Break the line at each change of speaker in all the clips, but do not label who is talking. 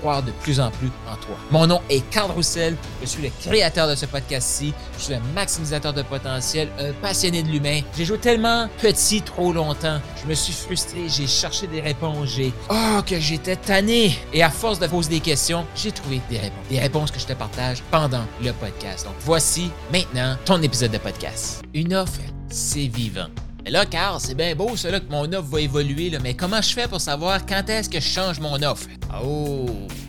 croire de plus en plus en toi. Mon nom est Carl Roussel, je suis le créateur de ce podcast-ci, je suis un maximisateur de potentiel, un passionné de l'humain. J'ai joué tellement petit trop longtemps, je me suis frustré, j'ai cherché des réponses, j'ai... Oh, que j'étais tanné! Et à force de poser des questions, j'ai trouvé des réponses. Des réponses que je te partage pendant le podcast. Donc voici maintenant ton épisode de podcast. Une offre c'est vivant. Mais là, Carl, c'est bien beau, cela que mon offre va évoluer, là, mais comment je fais pour savoir quand est-ce que je change mon offre? Oh!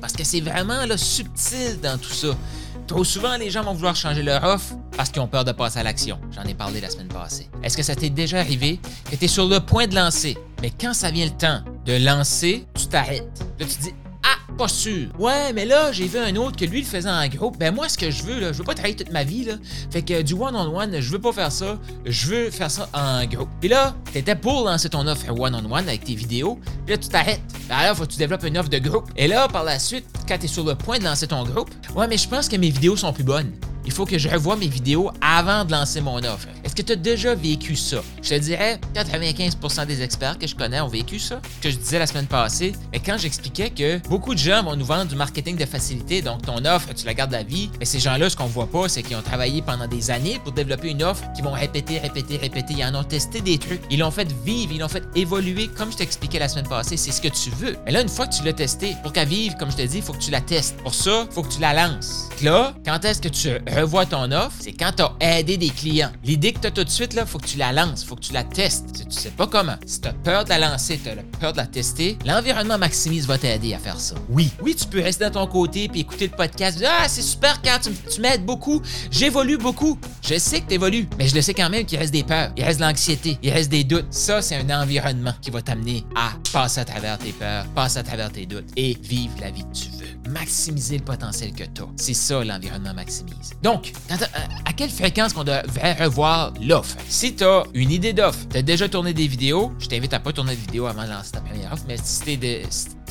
Parce que c'est vraiment là, subtil dans tout ça. Trop souvent, les gens vont vouloir changer leur offre parce qu'ils ont peur de passer à l'action. J'en ai parlé la semaine passée. Est-ce que ça t'est déjà arrivé que tu es sur le point de lancer, mais quand ça vient le temps de lancer, tu t'arrêtes. Là, tu dis pas sûr. Ouais, mais là, j'ai vu un autre que lui le faisait en groupe. Ben moi, ce que je veux, là, je veux pas travailler toute ma vie, là. Fait que du one-on-one, je veux pas faire ça. Je veux faire ça en groupe. Puis là, t'étais pour lancer ton offre one-on-one avec tes vidéos. Puis là, tu t'arrêtes. Ben alors, faut que tu développes une offre de groupe. Et là, par la suite, quand t'es sur le point de lancer ton groupe, ouais, mais je pense que mes vidéos sont plus bonnes il faut que je revoie mes vidéos avant de lancer mon offre. Est-ce que tu as déjà vécu ça? Je te dirais, 95% des experts que je connais ont vécu ça, que je disais la semaine passée, quand j'expliquais que beaucoup de gens vont nous vendre du marketing de facilité, donc ton offre, tu la gardes la vie, mais ces gens-là, ce qu'on voit pas, c'est qu'ils ont travaillé pendant des années pour développer une offre qu'ils vont répéter, répéter, répéter. Ils en ont testé des trucs, ils l'ont fait vivre, ils l'ont fait évoluer, comme je t'expliquais la semaine passée, c'est ce que tu veux. Mais là, une fois que tu l'as testé, pour qu'elle vive, comme je te dis, il faut que tu la testes. Pour ça, il faut que tu la lances. Là, quand est-ce que tu revois ton offre, c'est quand tu as aidé des clients. L'idée que tu as tout de suite, là, faut que tu la lances, faut que tu la testes. Si tu sais pas comment, si tu as peur de la lancer, tu as peur de la tester, l'environnement Maximise va t'aider à faire ça. Oui, oui, tu peux rester dans ton côté puis écouter le podcast. Ah, c'est super, quand tu, m'aides beaucoup, j'évolue beaucoup. Je sais que tu évolues, mais je le sais quand même qu'il reste des peurs, il reste de l'anxiété, il reste des doutes. Ça, c'est un environnement qui va t'amener à passer à travers tes peurs, passer à travers tes doutes et vivre la vie que tu veux maximiser le potentiel que tu as. C'est ça l'environnement maximise. Donc, à, quelle fréquence qu'on devrait revoir l'offre? Si tu as une idée d'offre, tu as déjà tourné des vidéos, je t'invite à pas tourner de vidéo avant de lancer ta première offre, mais si tu es,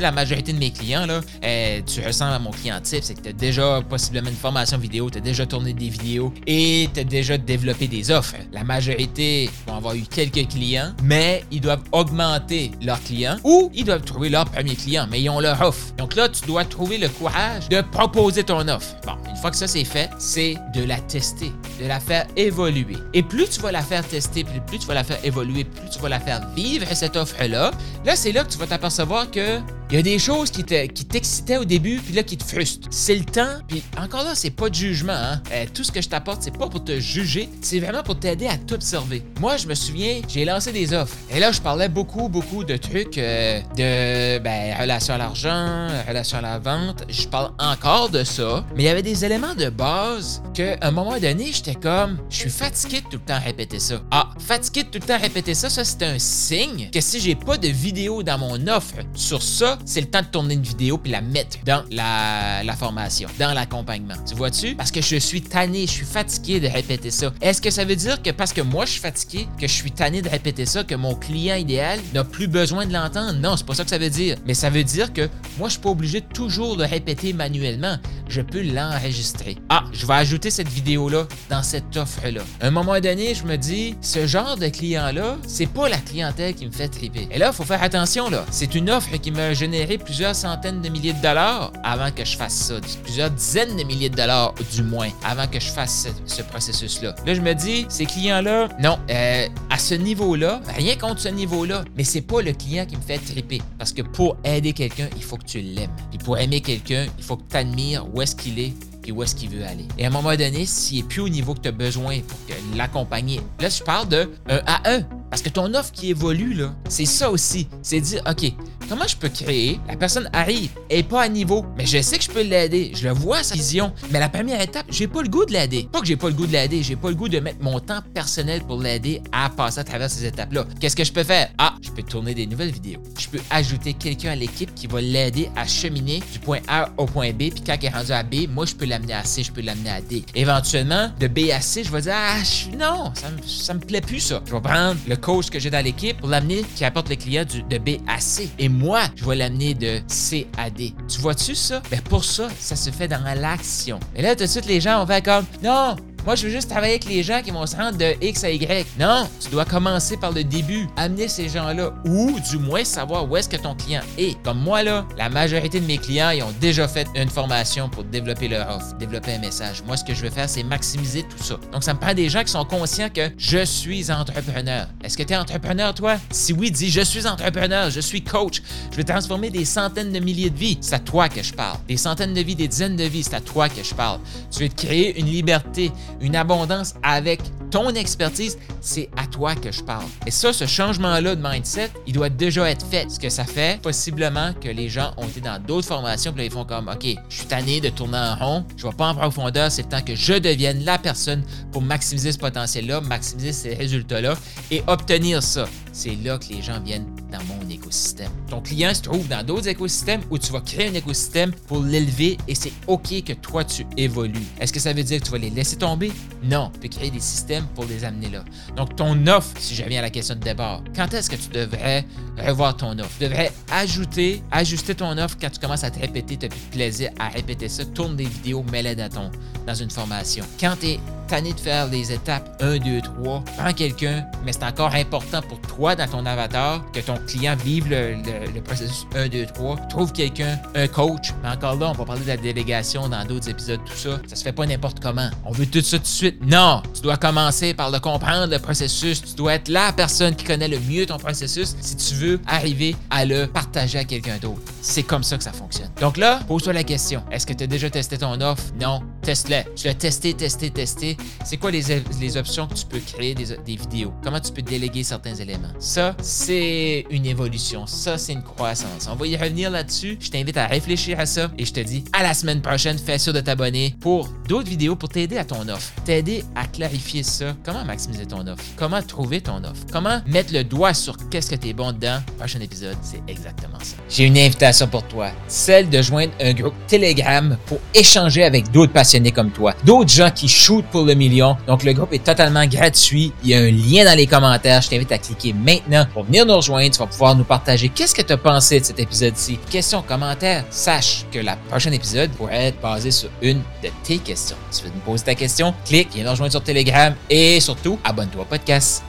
la majorité de mes clients, là, euh, tu ressembles à mon client type, c'est que tu as déjà possiblement une formation vidéo, tu as déjà tourné des vidéos et tu as déjà développé des offres. La majorité vont avoir eu quelques clients, mais ils doivent augmenter leurs clients ou ils doivent trouver leur premier client, mais ils ont leur offre. Donc là, tu dois trouver le courage de proposer ton offre. Bon, une fois que ça c'est fait, c'est de la tester, de la faire évoluer. Et plus tu vas la faire tester, plus tu vas la faire évoluer, plus tu vas la faire vivre cette offre-là, là c'est là que tu vas t'apercevoir que il y a des choses qui t'excitaient au début, puis là, qui te frustrent. C'est le temps, puis encore là, c'est pas de jugement. Hein? Euh, tout ce que je t'apporte, c'est pas pour te juger, c'est vraiment pour t'aider à t'observer. Moi, je me souviens, j'ai lancé des offres. Et là, je parlais beaucoup, beaucoup de trucs euh, de ben, relation à l'argent, relation à la vente. Je parle encore de ça, mais il y avait des éléments de base qu'à un moment donné, j'étais comme, je suis fatigué de tout le temps répéter ça. Ah, fatigué de tout le temps répéter ça, ça, c'est un signe que si j'ai pas de vidéo dans mon offre sur ça, c'est le temps de tourner une vidéo puis la mettre dans la, formation, dans l'accompagnement. Tu vois-tu? Parce que je suis tanné, je suis fatigué de répéter ça. Est-ce que ça veut dire que parce que moi je suis fatigué, que je suis tanné de répéter ça, que mon client idéal n'a plus besoin de l'entendre? Non, c'est pas ça que ça veut dire. Mais ça veut dire que moi je suis pas obligé de toujours le répéter manuellement. Je peux l'enregistrer. Ah, je vais ajouter cette vidéo-là dans cette offre-là. À un moment donné, je me dis, ce genre de client-là, c'est pas la clientèle qui me fait triper. Et là, il faut faire attention, là. C'est une offre qui me génère plusieurs centaines de milliers de dollars avant que je fasse ça, plusieurs dizaines de milliers de dollars du moins avant que je fasse ce, processus-là. Là, je me dis, ces clients-là, non, euh, à ce niveau-là, rien contre ce niveau-là, mais c'est pas le client qui me fait triper. Parce que pour aider quelqu'un, il faut que tu l'aimes. Et pour aimer quelqu'un, il faut que tu admires où est-ce qu'il est et où est-ce qu'il veut aller. Et à un moment donné, s'il n'est plus au niveau que tu as besoin pour l'accompagner, là, je parle de un à un. Parce que ton offre qui évolue, là, c'est ça aussi. C'est dire, OK, comment je peux créer? La personne arrive, elle est pas à niveau, mais je sais que je peux l'aider. Je le vois, sa vision. Mais la première étape, j'ai pas le goût de l'aider. Pas que j'ai pas le goût de l'aider, j'ai pas le goût de mettre mon temps personnel pour l'aider à passer à travers ces étapes-là. Qu'est-ce que je peux faire? Ah, je peux tourner des nouvelles vidéos. Je peux ajouter quelqu'un à l'équipe qui va l'aider à cheminer du point A au point B, puis quand il est rendu à B, moi, je peux l'amener à C, je peux l'amener à D. Éventuellement, de B à C, je vais dire, ah, non, ça me, ça me plaît plus ça. Je vais prendre le coach que j'ai dans l'équipe pour l'amener qui apporte le client de B à C. Et je vais l'amener de C à D. Tu vois-tu ça? Ben pour ça, ça se fait dans l'action. Et là, tout de suite, les gens vont faire comme, non, moi, je veux juste travailler avec les gens qui vont se rendre de X à Y. Non, tu dois commencer par le début. Amener ces gens-là ou du moins savoir où est-ce que ton client est. Comme moi, là, la majorité de mes clients, ils ont déjà fait une formation pour développer leur offre, développer un message. Moi, ce que je veux faire, c'est maximiser tout ça. Donc, ça me prend des gens qui sont conscients que je suis entrepreneur. Est-ce que tu es entrepreneur, toi? Si oui, dis je suis entrepreneur, je suis coach. Je veux transformer des centaines de milliers de vies. C'est à toi que je parle. Des centaines de vies, des dizaines de vies, c'est à toi que je parle. Tu veux te créer une liberté, une abondance avec ton expertise, c'est à toi que je parle. Et ça, ce changement-là de mindset, il doit déjà être fait. Ce que ça fait, possiblement que les gens ont été dans d'autres formations, puis là, ils font comme, OK, je suis tanné de tourner en rond, je vais pas en profondeur, c'est le temps que je devienne la personne pour maximiser ce potentiel-là, maximiser ces résultats-là et obtenir ça. C'est là que les gens viennent dans mon écosystème. Ton client se trouve dans d'autres écosystèmes où tu vas créer un écosystème pour l'élever et c'est OK que toi, tu évolues. Est-ce que ça veut dire que tu vas les laisser tomber? Non, tu peux créer des systèmes pour les amener là. Donc, ton offre, si je reviens à la question de départ, quand est-ce que tu devrais revoir ton offre? Tu devrais ajouter, ajuster ton offre quand tu commences à te répéter, tu n'as plus de plaisir à répéter ça. Tourne des vidéos, mets-les dans, dans une formation. Quand tu es de faire les étapes 1, 2, 3, prends quelqu'un, mais c'est encore important pour toi dans ton avatar que ton client vive le, le, processus 1, 2, 3. Trouve quelqu'un, un coach. Mais encore là, on va parler de la délégation dans d'autres épisodes, tout ça. Ça se fait pas n'importe comment. On veut tout ça tout de suite. Non! Tu dois commencer par le comprendre, le processus. Tu dois être la personne qui connaît le mieux ton processus si tu veux arriver à le partager à quelqu'un d'autre. C'est comme ça que ça fonctionne. Donc là, pose-toi la question. Est-ce que tu as déjà testé ton offre? Non. Teste-le. Tu l'as testé, testé, testé. C'est quoi les, options que tu peux créer des, vidéos? Comment tu peux déléguer certains éléments? Ça, c'est une évolution. Ça, c'est une croissance. On va y revenir là-dessus. Je t'invite à réfléchir à ça et je te dis à la semaine prochaine. Fais sûr de t'abonner pour d'autres vidéos pour t'aider à ton offre. T'aider à clarifier ça. Comment maximiser ton offre? Comment trouver ton offre? Comment mettre le doigt sur qu'est-ce que tu es bon dedans? Prochain épisode, c'est exactement ça. J'ai une invitation pour toi. Celle de joindre un groupe Telegram pour échanger avec d'autres comme toi. D'autres gens qui shootent pour le million. Donc, le groupe est totalement gratuit. Il y a un lien dans les commentaires. Je t'invite à cliquer maintenant pour venir nous rejoindre. Tu vas pouvoir nous partager qu'est-ce que tu as pensé de cet épisode-ci. Questions, commentaires. Sache que la prochaine épisode pourrait être basé sur une de tes questions. Tu veux nous poser ta question? Clique, viens nous rejoindre sur Telegram et surtout, abonne-toi au podcast.